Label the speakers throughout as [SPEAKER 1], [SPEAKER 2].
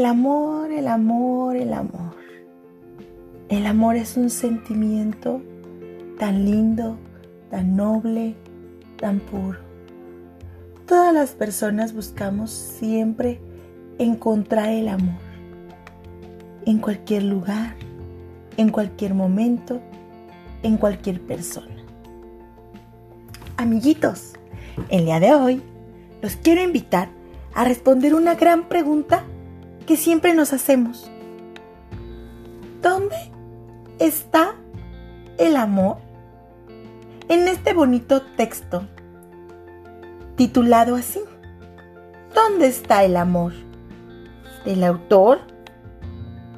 [SPEAKER 1] amor, el amor, el amor. El amor es un sentimiento tan lindo, tan noble, tan puro. Todas las personas buscamos siempre encontrar el amor. En cualquier lugar, en cualquier momento, en cualquier persona. Amiguitos, el día de hoy los quiero invitar a responder una gran pregunta que siempre nos hacemos. ¿Dónde está el amor? En este bonito texto titulado así, ¿Dónde está el amor? Del autor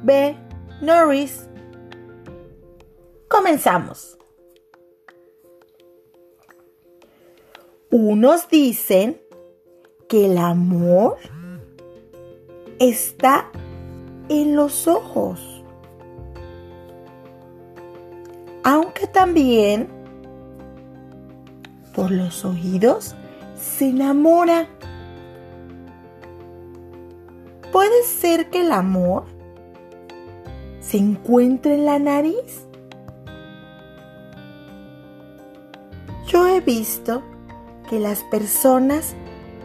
[SPEAKER 1] B. Norris. Comenzamos. Unos dicen que el amor está en los ojos, aunque también por los oídos se enamora. Puede ser que el amor se encuentre en la nariz. Yo he visto que las personas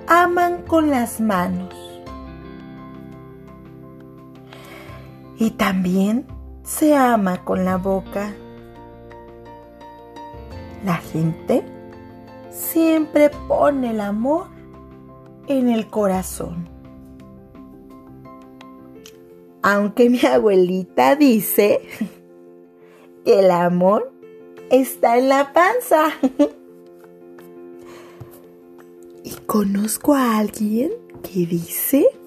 [SPEAKER 1] aman con las manos. Y también se ama con la boca. La gente siempre pone el amor en el corazón. Aunque mi abuelita dice que el amor está en la panza. Y conozco a alguien que dice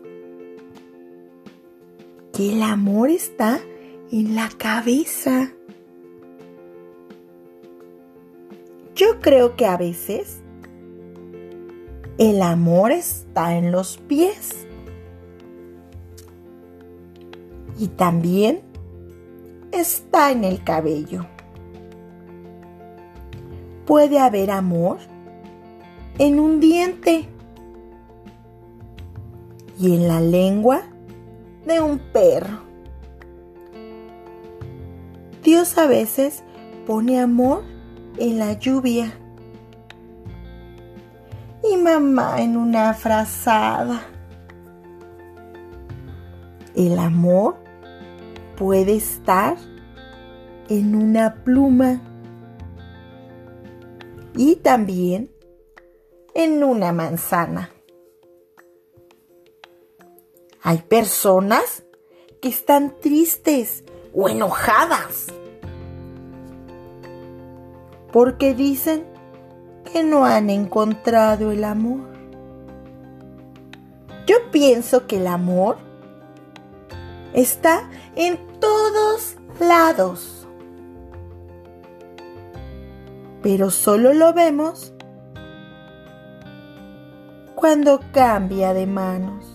[SPEAKER 1] que el amor está en la cabeza. Yo creo que a veces el amor está en los pies. Y también está en el cabello. Puede haber amor en un diente y en la lengua de un perro. Dios a veces pone amor en la lluvia y mamá en una frazada. El amor puede estar en una pluma y también en una manzana. Hay personas que están tristes o enojadas porque dicen que no han encontrado el amor. Yo pienso que el amor está en todos lados, pero solo lo vemos cuando cambia de manos.